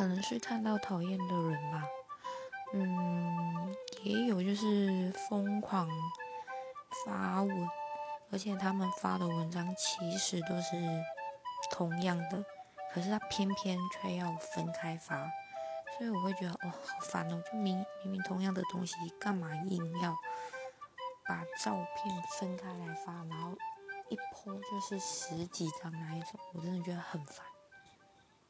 可能是看到讨厌的人吧。嗯，也有就是疯狂发文，而且他们发的文章其实都是同样的，可是他偏偏却要分开发，所以我会觉得哦，好烦哦！就明明明同样的东西，干嘛硬要把照片分开来发，然后一泼就是十几张那一种，我真的觉得很烦。